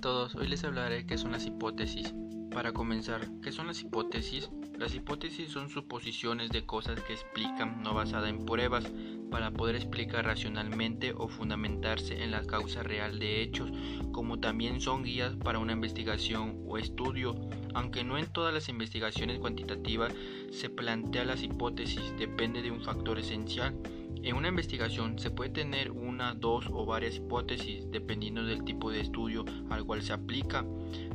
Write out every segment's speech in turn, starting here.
todos, hoy les hablaré qué son las hipótesis. Para comenzar, ¿qué son las hipótesis? Las hipótesis son suposiciones de cosas que explican no basadas en pruebas para poder explicar racionalmente o fundamentarse en la causa real de hechos, como también son guías para una investigación o estudio. Aunque no en todas las investigaciones cuantitativas se plantea las hipótesis, depende de un factor esencial en una investigación se puede tener una, dos o varias hipótesis dependiendo del tipo de estudio al cual se aplica.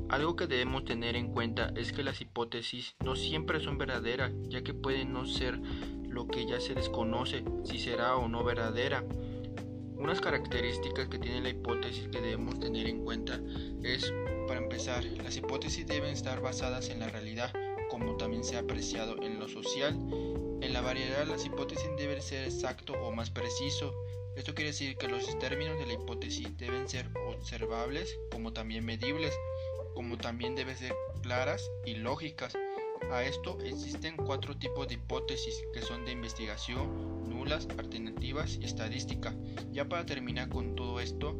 Algo que debemos tener en cuenta es que las hipótesis no siempre son verdaderas, ya que pueden no ser lo que ya se desconoce si será o no verdadera. Unas características que tiene la hipótesis que debemos tener en cuenta es, para empezar, las hipótesis deben estar basadas en la realidad, como también se ha apreciado en lo social en la variedad las hipótesis deben ser exacto o más preciso. Esto quiere decir que los términos de la hipótesis deben ser observables como también medibles, como también deben ser claras y lógicas. A esto existen cuatro tipos de hipótesis que son de investigación, nulas, alternativas y estadística. Ya para terminar con todo esto,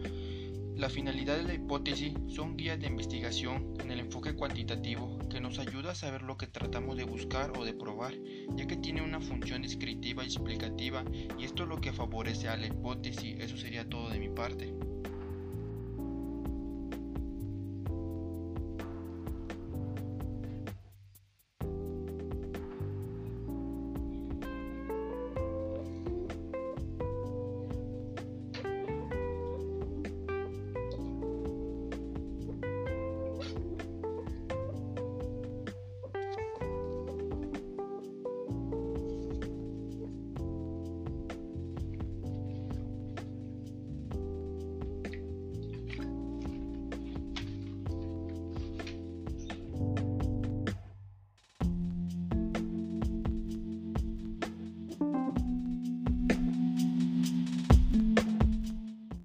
la finalidad de la hipótesis son guías de investigación en el enfoque cuantitativo que nos ayuda a saber lo que tratamos de buscar o de probar, ya que tiene una función descriptiva y explicativa y esto es lo que favorece a la hipótesis. Eso sería todo de mi parte.